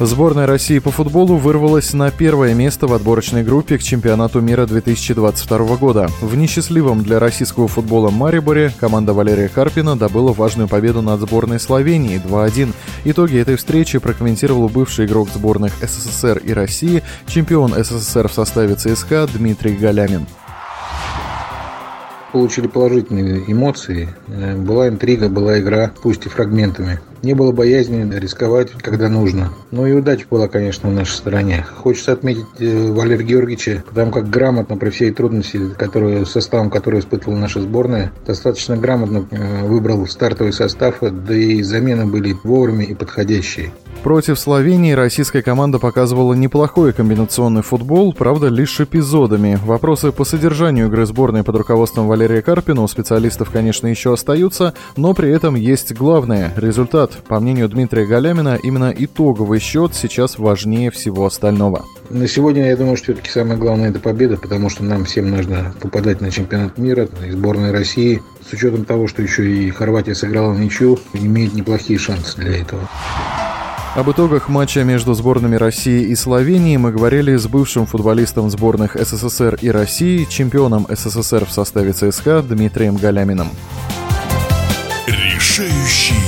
Сборная России по футболу вырвалась на первое место в отборочной группе к чемпионату мира 2022 года. В несчастливом для российского футбола Мариборе команда Валерия Карпина добыла важную победу над сборной Словении 2-1. Итоги этой встречи прокомментировал бывший игрок сборных СССР и России, чемпион СССР в составе ЦСКА Дмитрий Галямин получили положительные эмоции. Э, была интрига, была игра, пусть и фрагментами. Не было боязни рисковать, когда нужно. Но и удача была, конечно, на нашей стороне. Хочется отметить э, Валерия Георгиевича, потому как грамотно при всей трудности, которую, составом, который испытывала наша сборная, достаточно грамотно э, выбрал стартовый состав, да и замены были вовремя и подходящие. Против Словении российская команда показывала неплохой комбинационный футбол, правда, лишь эпизодами. Вопросы по содержанию игры сборной под руководством Валерия Карпина у специалистов, конечно, еще остаются, но при этом есть главное – результат. По мнению Дмитрия Галямина, именно итоговый счет сейчас важнее всего остального. На сегодня, я думаю, что все-таки самое главное – это победа, потому что нам всем нужно попадать на чемпионат мира, и сборная России. С учетом того, что еще и Хорватия сыграла ничью, имеет неплохие шансы для этого. Об итогах матча между сборными России и Словении мы говорили с бывшим футболистом сборных СССР и России, чемпионом СССР в составе ЦСКА Дмитрием Галяминым. Решающий